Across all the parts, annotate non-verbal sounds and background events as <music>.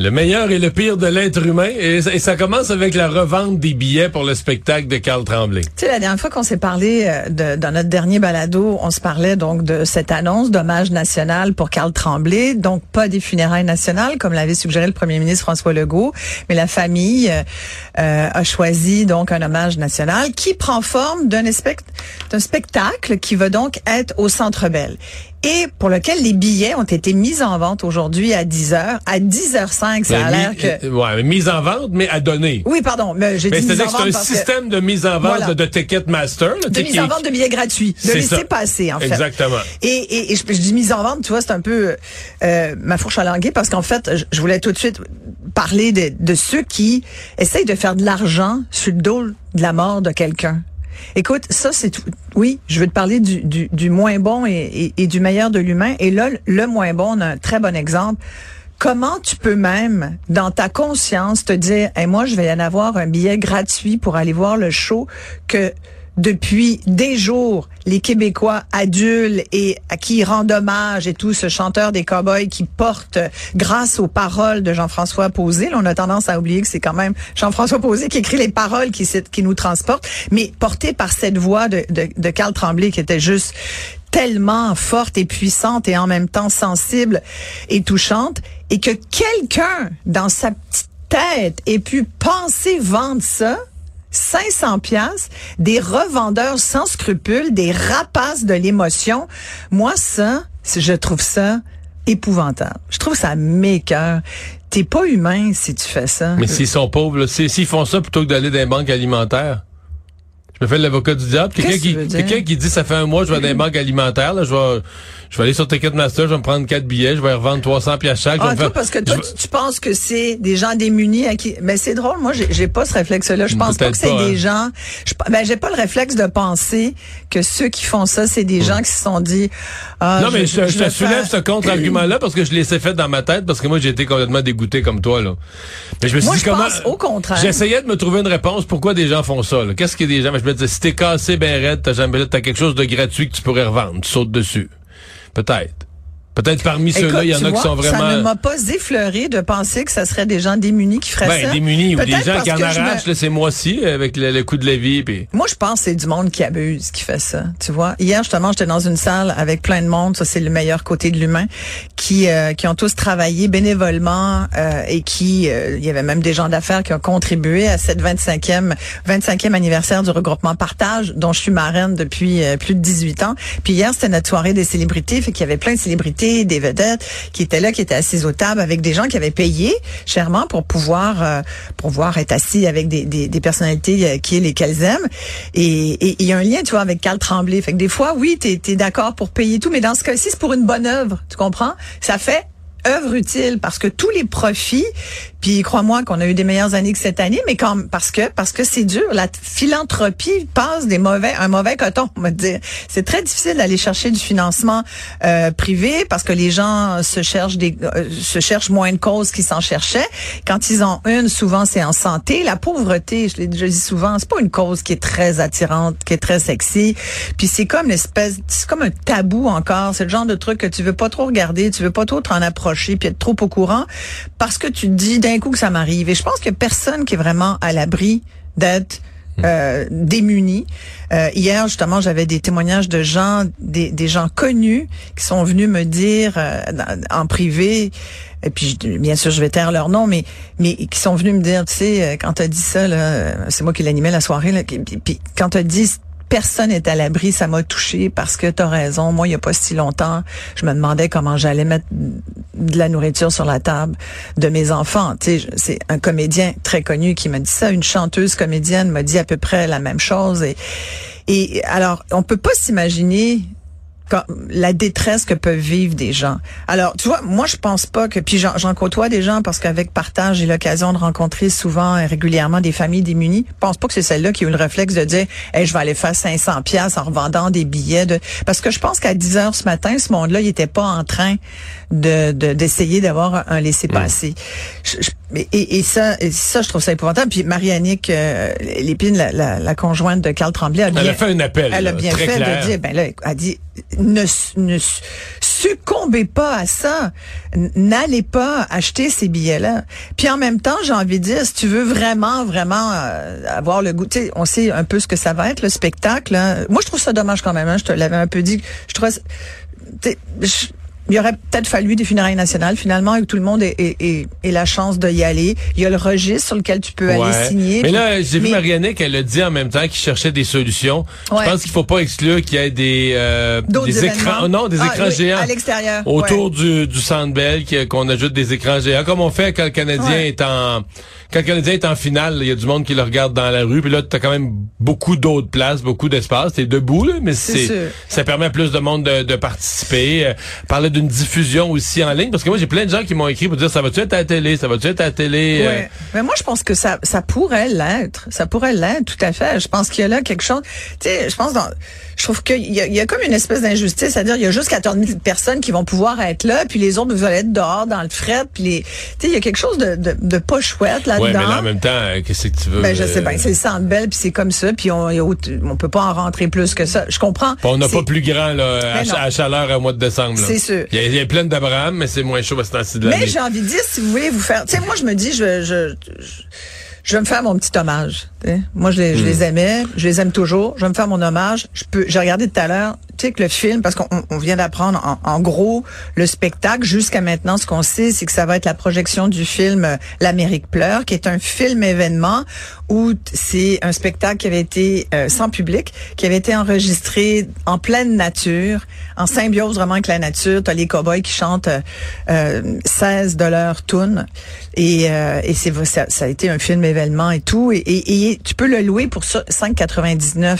le meilleur et le pire de l'être humain et, ça- commence avec la revente des billets pour le spectacle de Carl Tremblay. Tu sais, la dernière fois qu'on s'est parlé euh, de, dans notre dernier balado, on se parlait donc de cette annonce d'hommage national pour Carl Tremblay. Donc, pas des funérailles nationales, comme l'avait suggéré le premier ministre François Legault, mais la famille euh, euh, a choisi donc un hommage national qui prend forme d'un spectacle qui va donc être au Centre Bell et pour lequel les billets ont été mis en vente aujourd'hui à 10 h À 10h05, ça a l'air que... euh, ouais, mise en vente, mais à donner. Oui, pardon, mais j'ai dit mise c'est-à-dire en que c'est vente un que- système de mise en vente Voilà. de Ticketmaster. là, de mise en vente de billets gratuits, de laisser ça. passer en fait. Exactement. Et, et, et je, je dis mise en vente, tu vois, c'est un peu euh, ma fourche à languer parce qu'en fait, je, je voulais tout de suite parler de, de ceux qui essayent de faire de l'argent sur le dos de la mort de quelqu'un. Écoute, ça c'est tout. Oui, je veux te parler du, du, moins bon et, et, et du meilleur de l'humain. Et là, le moins bon, on a un très bon exemple. Comment tu peux même, dans ta conscience, te dire, hey, moi, je vais en avoir un billet gratuit pour aller voir le show que depuis des jours, les Québécois adultes et à qui rendent hommage et tout, ce chanteur des cowboys qui porte, grâce aux paroles de Jean-François Posé, là, on a tendance à oublier que c'est quand même Jean-François Posé qui écrit les paroles qui, nous transportent, mais porté par cette voix de, de, de Carl Tremblay qui était juste tellement forte et puissante et en même temps sensible et touchante, et que quelqu'un dans sa petite tête ait pu penser vendre ça 500 pièces des revendeurs sans scrupules, des rapaces de l'émotion. Moi, ça, je trouve ça épouvantable. Je trouve ça m'écœure. T'es pas humain si tu fais ça. Mais s'ils sont pauvres, s'ils font ça plutôt que d'aller dans les banques alimentaires. Je me fais l'avocat du diable. Quelqu'un qui, quelqu'un qui dit ça fait un mois je vais dans les banques alimentaires, là, je vais, je vais aller sur Ticketmaster, je vais me prendre quatre billets, je vais revendre 300 pièces chaque. je vais Ah, toi, faire- parce que toi, je tu, tu penses que c'est des gens démunis à qui. Mais c'est drôle, moi, j'ai pas ce réflexe-là. Je pense pas que c'est des hein. gens. Je, ben, j'ai pas le réflexe de penser que ceux qui font ça, c'est des gens qui se sont dit. Ah, non, mais je, je te soulève ce contre-argument-là parce que je l'ai fait dans ma tête parce que moi, j'ai été complètement dégoûté comme toi, là. Mais je me suis Moi, dit je comment. pense au contraire. J'essayais de me trouver une réponse. Pourquoi des gens font ça? Qu'est-ce que des gens, mais si t'es cassé ben raide, t'as jamais, t'as quelque chose de gratuit que tu pourrais revendre. Tu sautes dessus. Peut-être. Peut-être parmi ceux-là, il y en a qui sont Ça ne vraiment. m'a pas effleuré de penser que ça serait des gens démunis qui feraient ça. Ben, démunis ou des gens qui en me- arrachent, là, ces mois-ci, avec le, le coût de la vie, puis. Moi, je pense que c'est du monde qui abuse, qui fait ça. Tu vois, hier justement, j'étais dans une salle avec plein de monde. Ça, c'est le meilleur côté de l'humain, qui euh, qui ont tous travaillé bénévolement euh, et qui, euh, il y avait même des gens d'affaires qui ont contribué à cette 25e 25e anniversaire du regroupement Partage, dont je suis marraine depuis euh, plus de 18 ans. Puis hier, c'était notre soirée des célébrités, fait qu'il y avait plein de célébrités, des vedettes qui étaient là, qui étaient assises aux tables avec des gens qui avaient payé chèrement pour pouvoir euh, pour pouvoir être assis avec des, des, des personnalités euh, qui les qu'elles aiment. Et il y a un lien, tu vois, avec Carl Tremblay. Fait que des fois, oui, t'es es, d'accord pour payer tout, mais dans ce cas-ci, c'est pour une bonne œuvre, tu comprends? Ça fait œuvre utile parce que tous les profits puis crois-moi qu'on a eu des meilleures années que cette année mais quand parce que parce que c'est dur. La philanthropie passe des mauvais un mauvais coton. C'est très difficile d'aller chercher du financement euh, privé parce que les gens se cherchent des euh, se cherchent moins de causes qu'ils s'en cherchaient. Quand ils ont une souvent c'est en santé. La pauvreté je l'ai déjà dit souvent c'est pas une cause qui est très attirante qui est très sexy. Puis c'est comme l'espèce c'est comme un tabou encore. C'est le genre de truc que tu veux pas trop regarder tu veux pas trop t'en approcher puis être trop au courant parce que tu te dis d'un coup que ça m'arrive et je pense que personne qui est vraiment à l'abri d'être euh, démunis. Euh, hier, justement, j'avais des témoignages de gens, des, des gens connus qui sont venus me dire euh, en privé, et puis bien sûr, je vais taire leur nom, mais mais qui sont venus me dire, tu sais, euh, quand t'as dit ça, là, euh, c'est moi qui l'animais la soirée, là, puis, puis quand t'as dit personne n'est à l'abri, ça m'a touché parce que t'as raison. Moi, il y a pas si longtemps, je me demandais comment j'allais mettre de la nourriture sur la table de mes enfants. Tu c'est un comédien très connu qui m'a dit ça. Une chanteuse comédienne m'a dit à peu près la même chose. Et, et alors, on peut pas s'imaginer quand- la détresse que peuvent vivre des gens. Alors, tu vois, moi, je pense pas que, puis j'en côtoie des gens parce qu'avec Partage, j'ai l'occasion de rencontrer souvent et régulièrement des familles démunies. Je pense pas que c'est celle-là qui a eu le réflexe de dire, hey, je vais aller faire 500 pièces en revendant des billets de, parce que je pense qu'à 10 heures ce matin, ce monde-là, il était pas en train de, de- d'essayer d'avoir un laissez-passer. Et, et- ça, et ça, je trouve ça épouvantable. Puis Marie-Annick euh, Lépine, la, la, la conjointe de Carl Tremblay, a bien, Elle a fait un appel. elle a bien très fait clair. de dire, ben là, elle a dit, ne, ne su- succombez pas à ça. N'allez pas acheter ces billets-là. Puis en même temps, j'ai envie de dire, si tu veux vraiment, vraiment euh, avoir le goût, on sait un peu ce que ça va être, le spectacle. hein. Moi, je trouve ça dommage quand même. hein. Je te l'avais un peu dit. Je trouve, il aurait peut-être fallu des funérailles nationales finalement et que tout le monde ait, la chance d'y aller. Il y a le registre sur lequel tu peux aller signer. Mais là, j'ai vu Marianne qu'elle a dit en même temps qu'il cherchait des solutions. Ouais. Je pense qu'il faut pas exclure qu'il y ait des, euh, des écrans, non, des Ah, écrans oui, géants à l'extérieur, autour ouais. du, du Centre Bell, qu'on ajoute des écrans géants, comme on fait quand le Canadien est en, quand le Canadien est en finale. Il y a du monde qui le regarde dans la rue, puis là, t'as quand même beaucoup d'autres places, beaucoup d'espace. T'es debout, là, mais C'est ça permet à plus de monde de, de participer. Euh, parler d'une diffusion aussi en ligne, parce que moi, j'ai plein de gens qui m'ont écrit pour dire, ça va-tu être à la télé, ça va-tu être à la télé? euh, Ouais. Mais moi, je pense que ça, ça pourrait l'être. Ça pourrait l'être, tout à fait. Je pense qu'il y a là quelque chose. Tu sais, je pense dans, je trouve qu'il y y a comme une espèce d'injustice, c'est-à-dire il y a juste 14 000 personnes qui vont pouvoir être là, puis les autres allez être dehors dans le fret, puis les, tu sais, il y a quelque chose de, de, de pas chouette là-dedans. Ouais, mais là, en même temps, euh, qu'est-ce que tu veux? Ben, je sais euh, bien, c'est le centre belle, puis c'est comme ça, puis on, on peut pas en rentrer plus que ça. Je comprends. On n'a pas plus grand là, à, Mais chaleur au mois de décembre. C'est sûr. Il y a, il y a plein d'Abraham, mais c'est moins chaud à ce temps-ci de Mais l'année. j'ai envie de dire, si vous voulez vous faire, tu sais, moi je me dis, je, je, je, je vais me faire mon petit hommage. Moi, je les, Hmm. je les aimais, je les aime toujours. Je vais me faire mon hommage. Je peux, j'ai regardé tout à l'heure, le film, parce qu'on on vient d'apprendre en, gros le spectacle. Jusqu'à maintenant, ce qu'on sait, c'est que ça va être la projection du film euh, L'Amérique pleure, qui est un film événement où c'est un spectacle qui avait été euh, sans public, qui avait été enregistré en pleine nature, en symbiose vraiment avec la nature. T'as les cowboys qui chantent euh, euh, 16 de leur tune et, euh, et c'est ça, a été un film événement et tout et, tu peux le louer pour ça 5,99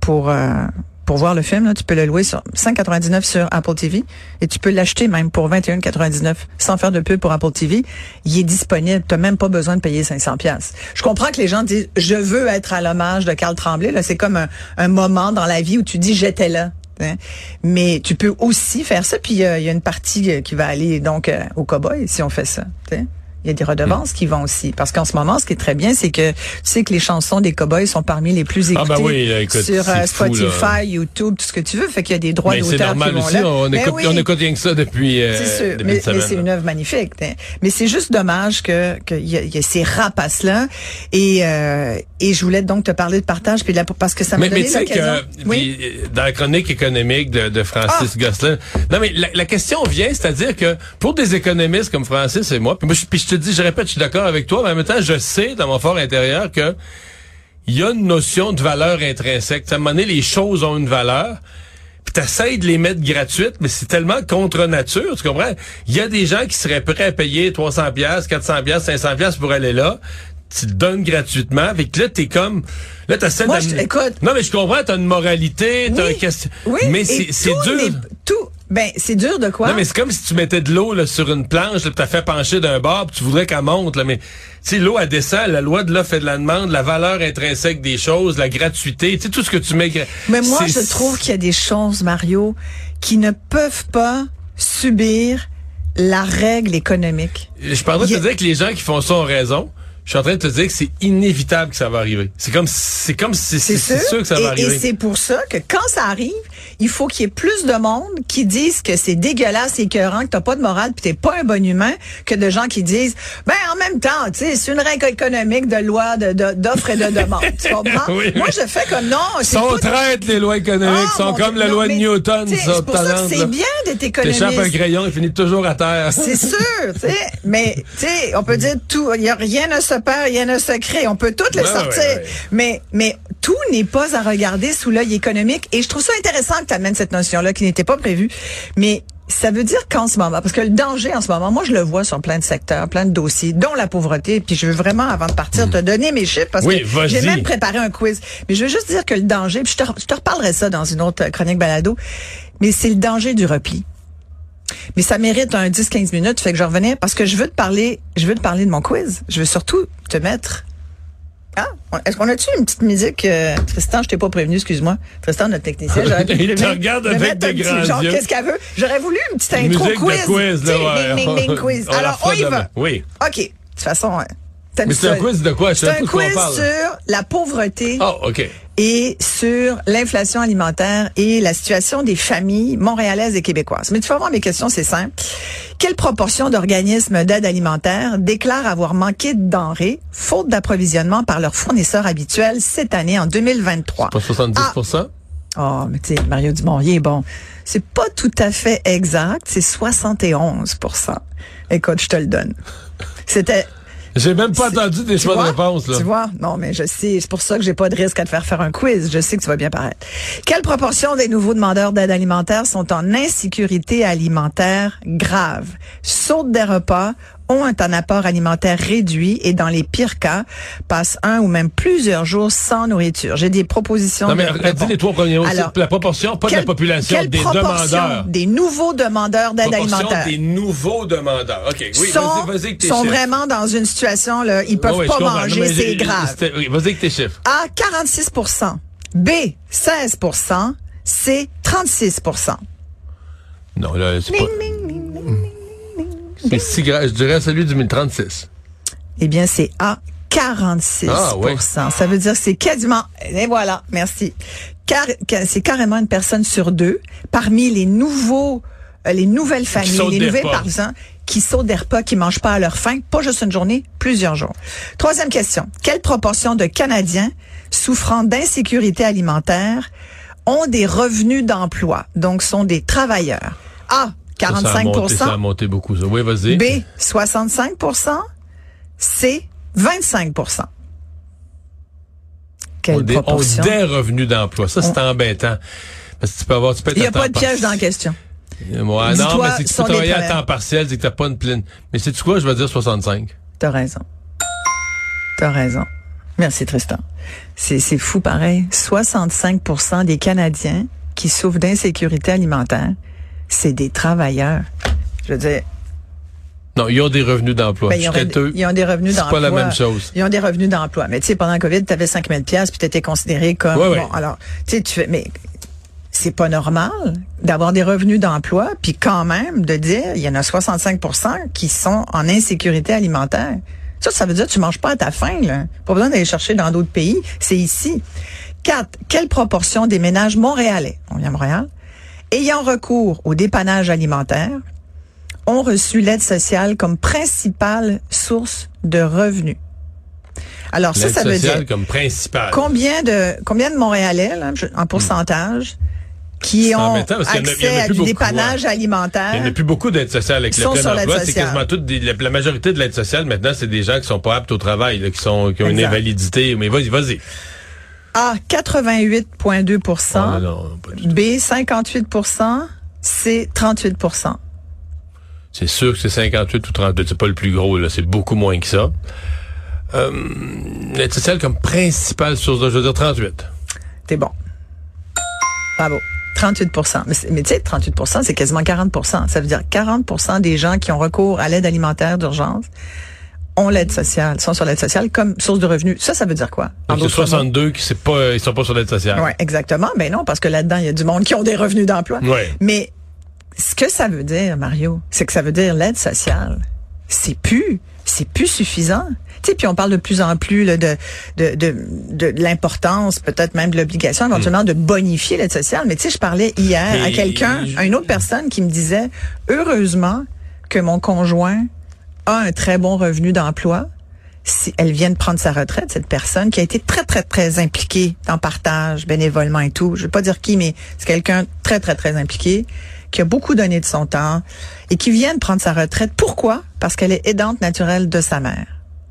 pour euh, pour voir le film là, tu peux le louer sur 5,99 sur Apple TV et tu peux l'acheter même pour 21,99 sans faire de pub pour Apple TV. Il est disponible, tu même pas besoin de payer 500 pièces. Je comprends que les gens disent je veux être à l'hommage de Carl Tremblay là, c'est comme un, moment dans la vie où tu dis j'étais là. hein. Mais tu peux aussi faire ça, puis euh, il y a une partie euh, qui va aller donc euh, au cowboy si on fait ça. tu sais. Il y a des redevances qui vont aussi. Parce qu'en ce moment, ce qui est très bien, c'est que tu sais que les chansons des cowboys sont parmi les plus Ah, écoutées ben oui, là, écoute, sur euh, fou, là. Spotify, YouTube, tout ce que tu veux. Fait qu'il y a des droits d'auteur qui vont aussi, là. on Ben écoute, oui. on écoute rien que ça depuis, euh, C'est sûr, depuis mais, mais c'est là. une œuvre magnifique. hein. Mais c'est juste dommage que qu'il y, y a ces rapaces-là. Et, euh, et je voulais donc te parler de partage, puis là, parce que ça m'a Mais, mais donné tu sais que Oui. euh, dans la chronique économique de, de Francis Ah! Gosselin, non mais la, la question vient, c'est-à-dire que pour des économistes comme Francis et moi, puis, moi, je, puis je te dis, je répète, je suis d'accord avec toi, mais en même temps, je sais dans mon fort intérieur que il y a une notion de valeur intrinsèque. À un moment donné, les choses ont une valeur. Puis t'essayes de les mettre gratuites, mais c'est tellement contre nature, tu comprends? Il y a des gens qui seraient prêts à payer 300 pièces, 400 pièces, 500 pièces pour aller là. Tu le donnes gratuitement. Avec là, t'es comme, là, t'essaies Moi, d'amener- je- écoute. Non, mais je comprends, t'as une moralité, t'as Oui. un question. Oui, mais c'est, dur. Tout, ben, c'est dur de quoi? Non, mais c'est comme si tu mettais de l'eau là, sur une planche, puis t'as fait pencher d'un bord, puis tu voudrais qu'elle monte. Là, mais tu sais, l'eau, elle descend, la loi de l'offre et de la demande, la valeur intrinsèque des choses, la gratuité, tu sais, tout ce que tu mets... Mais moi, je trouve qu'il y a des choses, Mario, qui ne peuvent pas subir la règle économique. Je train de te a- dire que les gens qui font ça ont raison. Je suis en train de te dire que c'est inévitable que ça va arriver. C'est comme, c'est comme si c'est, c'est sûr que ça va et, arriver. Et c'est pour ça que quand ça arrive, il faut qu'il y ait plus de monde qui disent que c'est dégueulasse et écœurant, que t'as pas de morale, puis t'es pas un bon humain, que de gens qui disent, ben en même temps, tu sais, c'est une règle économique de loi de, de- d'offre et de demande. <laughs> tu comprends? Oui, Moi, je fais comme non. c'est sont traîtres, les lois économiques. Ah, sont comme Dieu, la non, loi de Newton. C'est pour ça que c'est bien d'être économiste. T'échappes un crayon, il finit toujours à terre. C'est <laughs> sûr, tu sais. Mais, tu sais, on peut dire tout. Il y a rien ne se perd, rien ne se crée. On peut toutes les sortir. ouais, ouais. Mais, mais tout n'est pas à regarder sous l'œil économique. Et je trouve ça intéressant que tu amènes cette notion-là qui n'était pas prévue. Mais ça veut dire qu'en ce moment, parce que le danger en ce moment, moi je le vois sur plein de secteurs, plein de dossiers, dont la pauvreté. Puis je veux vraiment, avant de partir, te donner mes chiffres parce Hmm. Oui, que j'ai même préparé un quiz. Mais je veux juste dire que le danger, puis je te, je te reparlerai ça dans une autre chronique balado. Mais c'est le danger du repli. Mais ça mérite un 10-15 minutes, fait que je revenais parce que je veux te parler, je veux te parler de mon quiz. Je veux surtout te mettre ah, est-ce qu'on a-tu une petite musique? Euh, Tristan, je t'ai pas prévenu, excuse-moi. Tristan, notre technicien, j'aurais <laughs> pu Il te regarde avec des grands genre, yeux. Qu'est-ce qu'elle veut? J'aurais voulu une petite intro musique quiz. De quiz, là, ouais. Ding, ding, ding, quiz. <laughs> On Alors, on y demain. va. Oui. OK. De toute façon, Mais c'est un quiz de quoi? C'est un quiz sur la pauvreté Oh, OK. Et sur l'inflation alimentaire et la situation des familles montréalaises et québécoises. Mais tu vas voir, mes questions, c'est simple. Quelle proportion d'organismes d'aide alimentaire déclarent avoir manqué de denrées, faute d'approvisionnement par leurs fournisseurs habituels cette année, en 2023? Pas 70 Oh, mais tu sais, Mario Dumont-Rier, bon, c'est pas tout à fait exact, c'est 71 Écoute, je te le donne. C'était J'ai même pas entendu des choix vois? de réponse, là. Tu vois? Non, mais je sais. C'est pour ça que j'ai pas de risque à te faire faire un quiz. Je sais que tu vas bien paraître. Quelle proportion des nouveaux demandeurs d'aide alimentaire sont en insécurité alimentaire grave? Sautent des repas, ont un apport alimentaire réduit et dans les pires cas, passent un ou même plusieurs jours sans nourriture. J'ai des propositions Non, mais de réponses. les trois premiers mots. Alors, la proportion, pas de la population, des demandeurs. Des nouveaux demandeurs d'aide alimentaire? des nouveaux demandeurs. OK, oui, sont, vas-y, vas-y avec tes sont chiffres. vraiment dans une situation, là, ils peuvent pas manger, c'est grave. oui, Vas-y avec tes chiffres. A, 46% B, 16 C, 36 Non, là, c'est pas... Ding, ding, C'est si grave. Je dirais celui du 1036. Eh bien, c'est A, 46 Ah, ouais. Ça veut dire que c'est quasiment... Et voilà, merci. Car, c'est carrément une personne sur deux parmi les nouveaux, euh, les nouvelles familles, les nouvelles partisans qui sautent des repas, qui mangent pas à leur faim, pas juste une journée, plusieurs jours. Troisième question. Quelle proportion de Canadiens souffrant d'insécurité alimentaire ont des revenus d'emploi, donc sont des travailleurs? A, Ça, ça a 45 monté, ça a monté beaucoup, ça. Oui, vas-y. B, 65% C, 25% Quelle On, dé- on proportion? des revenus d'emploi. Ça, c'est embêtant. Parce que tu peux avoir, tu peux être Il n'y a pas de piège dans la question. Ouais, non, mais c'est que tu peux travailler à temps partiel, c'est que t'as pas une pleine. Mais c'est tu quoi, je vais dire 65. T'as raison. T'as raison. Merci, Tristan. C'est fou pareil. 65% des Canadiens qui souffrent d'insécurité alimentaire, c'est des travailleurs. Je veux dire, Non, ils ont des revenus d'emploi. ben, ils, ils ont des revenus C'est d'emploi. pas la même chose. Ils ont des revenus d'emploi. Mais tu sais, pendant le COVID, tu avais 5 000 pièces puis tu étais considéré comme... Ouais, ouais. Bon, alors, tu sais, tu fais... Mais c'est pas normal d'avoir des revenus d'emploi puis quand même de dire, il y en a 65% qui sont en insécurité alimentaire. Ça, ça veut dire que tu manges pas à ta faim, là. Pas besoin d'aller chercher dans d'autres pays. C'est ici. Quatre, quelle proportion des ménages montréalais, on vient à Montréal, ayant recours au dépannage alimentaire, ont reçu l'aide sociale comme principale source de revenus. Alors ça, ça veut dire comme principale. combien de combien de Montréalais là, en pourcentage qui ont il accès à du beaucoup, dépannage Il alimentaire n'y en a plus beaucoup d'aide sociale avec le plein emploi. C'est quasiment toute la, majorité de l'aide sociale maintenant, c'est des gens qui sont pas aptes au travail, là, qui sont qui ont une invalidité. Mais vas-y, vas-y. A 88,2 Oh, non, non, pas du tout. B 58% C 38% C'est sûr que c'est 58 ou 32. C'est pas le plus gros, là. C'est beaucoup moins que ça. Euh, l'aide sociale comme principale source de, je veux dire 38. T'es bon. Bravo. 38 Mais, c'est- mais tu sais, 38% c'est quasiment 40% Ça veut dire 40% des gens qui ont recours à l'aide alimentaire d'urgence ont l'aide sociale, sont sur l'aide sociale comme source de revenus. Ça, ça veut dire quoi? En Donc, c'est d'autres mots? 62 qui c'est pas, ils sont pas sur l'aide sociale. Ouais, exactement. Mais non, parce que là-dedans, il y a du monde qui ont des revenus d'emploi. Ouais. Mais ce que ça veut dire, Mario, c'est que ça veut dire l'aide sociale. C'est plus, c'est plus suffisant. Tu sais, puis on parle de plus en plus là, de, de, de, de l'importance, peut-être même de l'obligation éventuellement de bonifier l'aide sociale. Mais tu sais, je parlais hier à quelqu'un, à une autre personne qui me disait, heureusement que mon conjoint a un très bon revenu d'emploi. Si elle vient de prendre sa retraite, cette personne qui a été très, très, très impliquée dans le partage, bénévolement et tout. Je vais pas dire qui, mais c'est quelqu'un très, très, très impliqué, qui a beaucoup donné de son temps et qui vient de prendre sa retraite. Pourquoi? Parce qu'elle est aidante naturelle de sa mère.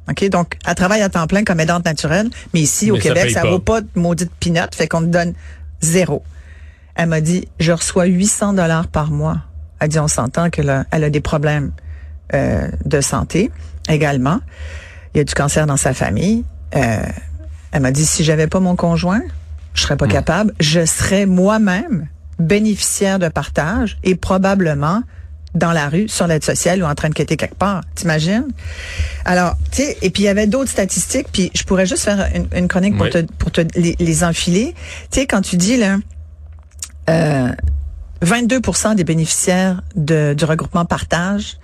OK? Donc, elle travaille à temps plein comme aidante naturelle, mais ici, au ça Québec, ça pas. vaut pas de maudite pinotte, fait qu'on te donne zéro. Elle m'a dit, je reçois 800 dollars par mois. Elle dit, on s'entend que là, elle a des problèmes euh, de santé également. Il y a du cancer dans sa famille. Euh, elle m'a dit, si j'avais pas mon conjoint, je serais pas capable. Je serais moi-même bénéficiaires de partage est probablement dans la rue, sur l'aide sociale ou en train de quitter quelque part. T'imagines? Alors, tu sais, et puis il y avait d'autres statistiques, puis je pourrais juste faire une, une chronique pour te, pour te les, les enfiler. Tu sais, quand tu dis, là, euh, 22% des bénéficiaires de, du regroupement partage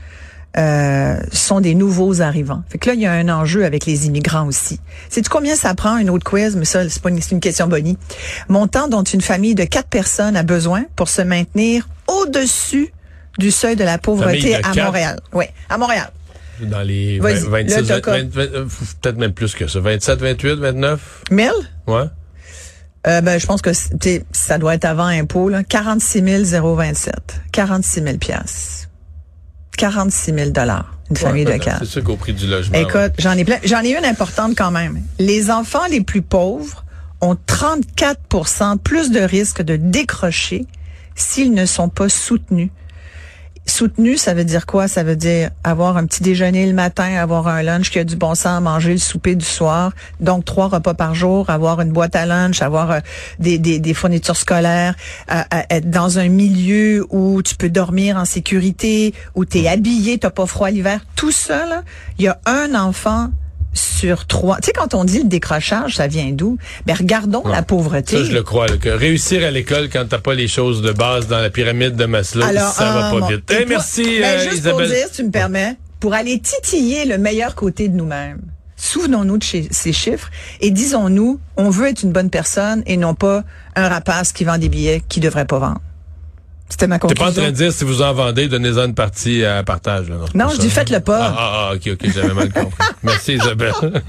euh, sont des nouveaux arrivants. Fait que là, il y a un enjeu avec les immigrants aussi. Sais-tu combien ça prend, une autre quiz, mais ça, c'est pas une, c'est une question bonnie. Montant dont une famille de quatre personnes a besoin pour se maintenir au-dessus du seuil de la pauvreté de à quatre? Montréal. Oui, à Montréal. Dans les Vas-y, 20, 26, là, t'as 20, quoi? 20, euh, peut-être même plus que ça. 27, 28, 29? 1000? Ouais. Euh, ben, je pense que ça doit être avant impôt, là. 46 027. 46 000 piastres. 46 000 dollars. Une famille de Ouais, quatre. C'est sûr qu'au prix du logement. ouais. Écoute, j'en ai plein. J'en ai une importante quand même. Les enfants les plus pauvres ont 34% plus de risques de décrocher s'ils ne sont pas soutenus. Soutenu, ça veut dire quoi? Ça veut dire avoir un petit déjeuner le matin, avoir un lunch qui a du bon sens, manger le souper du soir. Donc, trois repas par jour, avoir une boîte à lunch, avoir euh, des, des, des fournitures scolaires, euh, euh, être dans un milieu où tu peux dormir en sécurité, où tu es habillé, t'as pas froid l'hiver. Tout ça, il y a un enfant sur trois. Tu sais, quand on dit le décrochage, ça vient d'où? Ben, regardons la pauvreté. Ça, je le crois. là, que réussir à l'école quand t'as pas les choses de base dans la pyramide de Maslow, ça va ah, pas vite. et Hey, pour- merci, ben, euh, juste Isabelle. pour dire, si tu me permets, pour aller titiller le meilleur côté de nous-mêmes. Souvenons-nous de chez- ces chiffres et disons-nous, on veut être une bonne personne et non pas un rapace qui vend des billets qu'il devrait pas vendre. C'était ma T'es conclusion. pas en train de dire si vous en vendez, donnez-en une partie à partage. Là, Non, je dis faites-le pas. Ah, ah, ah, ok, ok, j'avais mal compris. <laughs> Merci Isabelle. <laughs>